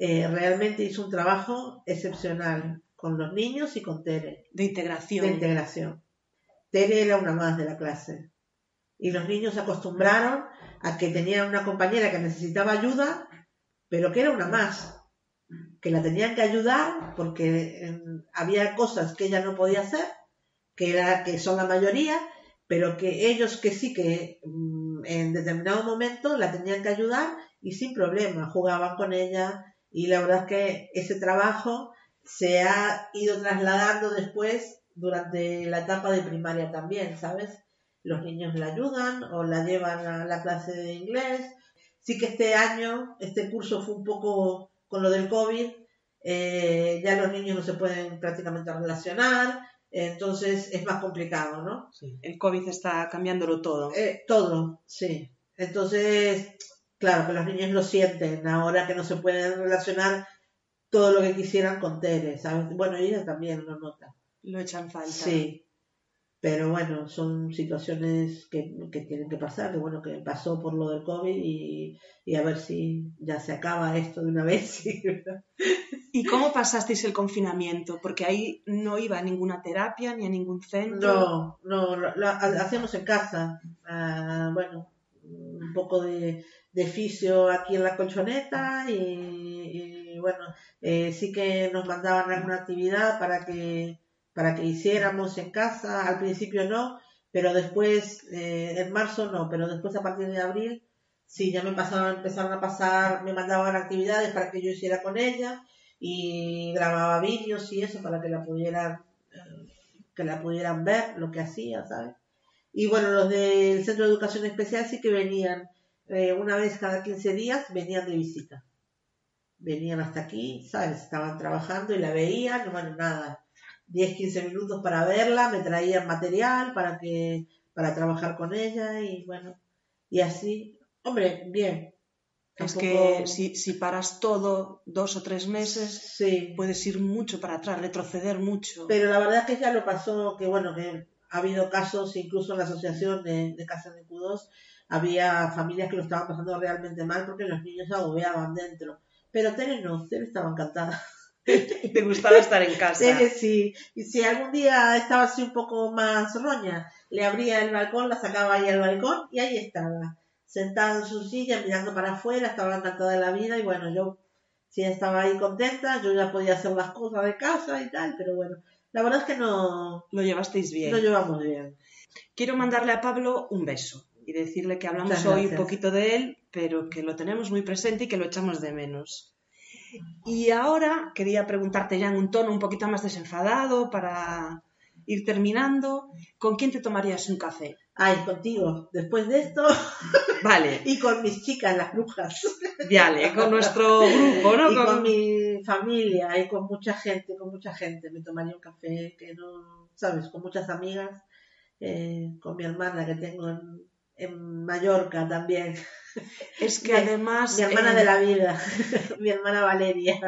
eh, realmente hizo un trabajo excepcional con los niños y con Tere de integración. de integración. Tere era una más de la clase. Y los niños se acostumbraron a que tenían una compañera que necesitaba ayuda, pero que era una más. Que la tenían que ayudar porque eh, había cosas que ella no podía hacer, que, era, que son la mayoría, pero que ellos que sí que mm, en determinado momento la tenían que ayudar y sin problema jugaban con ella. Y la verdad es que ese trabajo se ha ido trasladando después durante la etapa de primaria también, ¿sabes? Los niños la ayudan o la llevan a la clase de inglés. Sí que este año, este curso fue un poco con lo del COVID, eh, ya los niños no se pueden prácticamente relacionar, entonces es más complicado, ¿no? El COVID está cambiándolo todo. Eh, todo, sí. Entonces, claro que los niños lo sienten ahora que no se pueden relacionar todo lo que quisieran con Tere, ¿sabes? Bueno, ella también lo nota. Lo echan falta. Sí, pero bueno, son situaciones que, que tienen que pasar, que bueno, que pasó por lo del COVID y, y a ver si ya se acaba esto de una vez. [laughs] ¿Y cómo pasasteis el confinamiento? Porque ahí no iba a ninguna terapia ni a ningún centro. No, no, lo, lo ha- hacemos en casa. Ah, bueno, un poco de, de fisio aquí en la colchoneta y, bueno, eh, sí que nos mandaban alguna actividad para que, para que hiciéramos en casa, al principio no, pero después, eh, en marzo no, pero después a partir de abril, sí, ya me pasaban, empezaron a pasar, me mandaban actividades para que yo hiciera con ella y grababa vídeos y eso para que la pudieran, eh, que la pudieran ver lo que hacía, ¿sabes? Y bueno, los del Centro de Educación Especial sí que venían eh, una vez cada 15 días, venían de visita. Venían hasta aquí, ¿sabes? Estaban trabajando y la veían, bueno, nada, 10, 15 minutos para verla, me traían material para que, para trabajar con ella y bueno, y así, hombre, bien. Es que si, si paras todo dos o tres meses, sí, puedes ir mucho para atrás, retroceder mucho. pero la verdad es que ya lo pasó, que bueno, que ha habido casos, incluso en la asociación de, de Casas de Q2, había familias que lo estaban pasando realmente mal porque los niños se agobiaban dentro. Pero Tere no, Tere estaba encantada. [laughs] Te gustaba estar en casa. Tere sí, y si algún día estaba así un poco más roña, le abría el balcón, la sacaba ahí al balcón y ahí estaba, sentada en su silla, mirando para afuera, estaba encantada de la vida y bueno, yo sí estaba ahí contenta, yo ya podía hacer las cosas de casa y tal, pero bueno, la verdad es que no, Lo llevasteis bien. lo llevamos bien. Quiero mandarle a Pablo un beso y decirle que hablamos hoy un poquito de él, pero que lo tenemos muy presente y que lo echamos de menos. Y ahora quería preguntarte ya en un tono un poquito más desenfadado para ir terminando, ¿con quién te tomarías un café? Ay, contigo, después de esto, [laughs] Vale, y con mis chicas, las brujas, vale, con nuestro grupo, ¿no? [laughs] y con Con- mi familia, y con mucha gente, con mucha gente, me tomaría un café que no, sabes, con muchas amigas, eh, con mi hermana que tengo en, en Mallorca también, Es que mi- además... mi hermana eh, de la vida, [laughs] mi hermana Valeria.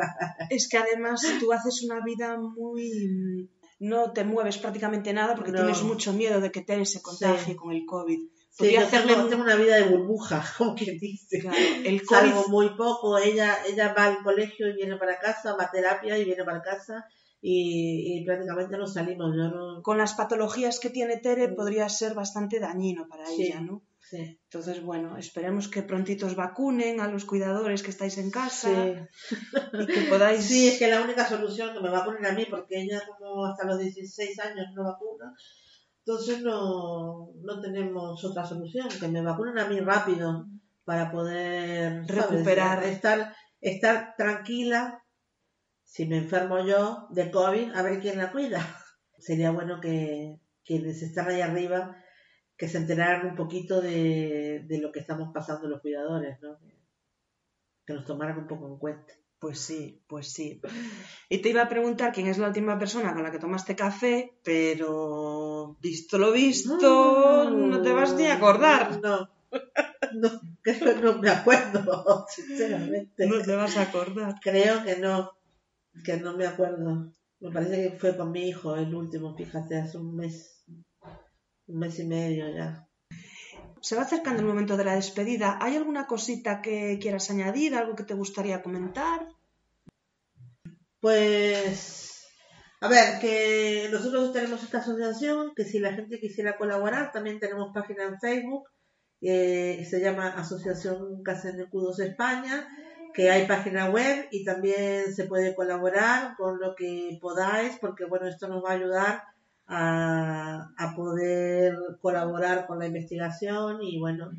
Es que además tú haces una vida muy... No te mueves prácticamente nada porque No. tienes mucho miedo de que Tere se contagie Sí. con el COVID. Podría hacerle tengo una vida de burbuja, [laughs] como quien dice. Claro, el COVID Salgo muy poco, ella, ella va al colegio y viene para casa, va a terapia y viene para casa y, y prácticamente no salimos, yo no... con las patologías que tiene Tere Mm. podría ser bastante dañino para Sí. ella, ¿no? Sí, Entonces, bueno, esperemos que prontito os vacunen a los cuidadores que estáis en casa sí. [laughs] y que podáis... Sí, es que la única solución que me vacunen a mí, porque ella como hasta los 16 años no vacuna, entonces no, no tenemos otra solución, que me vacunen a mí rápido para poder ¿sabes? Recuperar. estar, estar tranquila si me enfermo yo de COVID, a ver quién la cuida. [laughs] Sería bueno que quienes están ahí arriba que se enteraran un poquito de, de lo que estamos pasando los cuidadores, ¿no? que nos tomaran un poco en cuenta. Pues sí, pues sí. Y te iba a preguntar quién es la última persona con la que tomaste café, pero visto lo visto, no te vas ni a acordar. No, no, creo que no me acuerdo, [laughs] sinceramente. No te vas a acordar. Creo que no, que no me acuerdo. Me parece que fue con mi hijo el último, fíjate, hace un mes, un mes y medio ya. Se va acercando el momento de la despedida. ¿Hay alguna cosita que quieras añadir? ¿Algo que te gustaría comentar? Pues, a ver, que nosotros tenemos esta asociación, que si la gente quisiera colaborar, también tenemos página en Facebook, eh, se llama Asociación Casenecudos España, que hay página web y también se puede colaborar con lo que podáis, porque bueno, esto nos va a ayudar a, a poder colaborar con la investigación y bueno,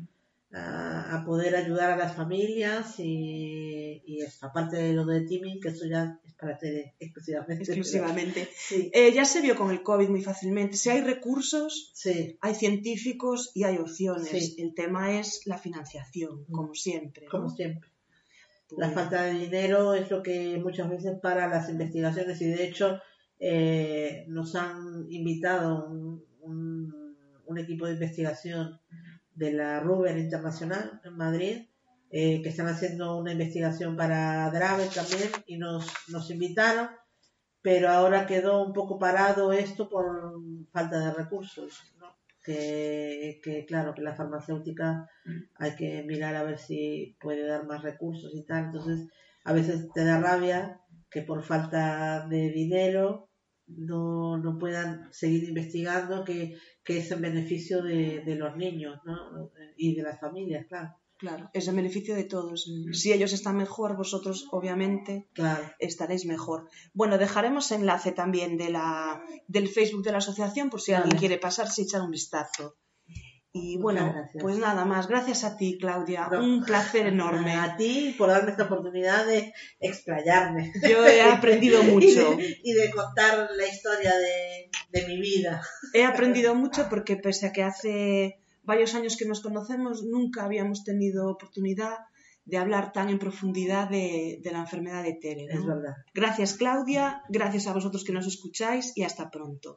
a, a poder ayudar a las familias y, y esto, aparte de lo de teaming, que eso ya es para Tere exclusivamente. Exclusivamente. Sí, Eh, ya se vio con el COVID muy fácilmente. Si hay recursos, sí, hay científicos y hay opciones. Sí. El tema es la financiación, como siempre. ¿no? como siempre. Pues, La falta de dinero es lo que muchas veces para las investigaciones y de hecho eh, nos han invitado un, un- un equipo de investigación de la Ruber Internacional en Madrid eh, que están haciendo una investigación para Draven también y nos, nos invitaron pero ahora quedó un poco parado esto por falta de recursos. Que, que claro que la farmacéutica hay que mirar a ver si puede dar más recursos y tal. Entonces, a veces te da rabia que por falta de dinero no, no puedan seguir investigando que, que es en beneficio de, de los niños ¿no? y de las familias, claro. Claro, es en beneficio de todos. Si ellos están mejor, vosotros obviamente Claro. estaréis mejor. Bueno, dejaremos enlace también de la, del Facebook de la asociación por si alguien quiere pasarse y echar un vistazo. Y bueno, pues nada más. Gracias a ti, Claudia. No. Un placer enorme. [laughs] A ti por darme esta oportunidad de explayarme. Yo he aprendido [laughs] y, mucho. de, y de contar la historia de, de mi vida. He aprendido mucho porque pese a que hace varios años que nos conocemos, nunca habíamos tenido oportunidad de hablar tan en profundidad de, de la enfermedad de Tere. ¿no? Es verdad. Gracias, Claudia. Gracias a vosotros que nos escucháis y hasta pronto.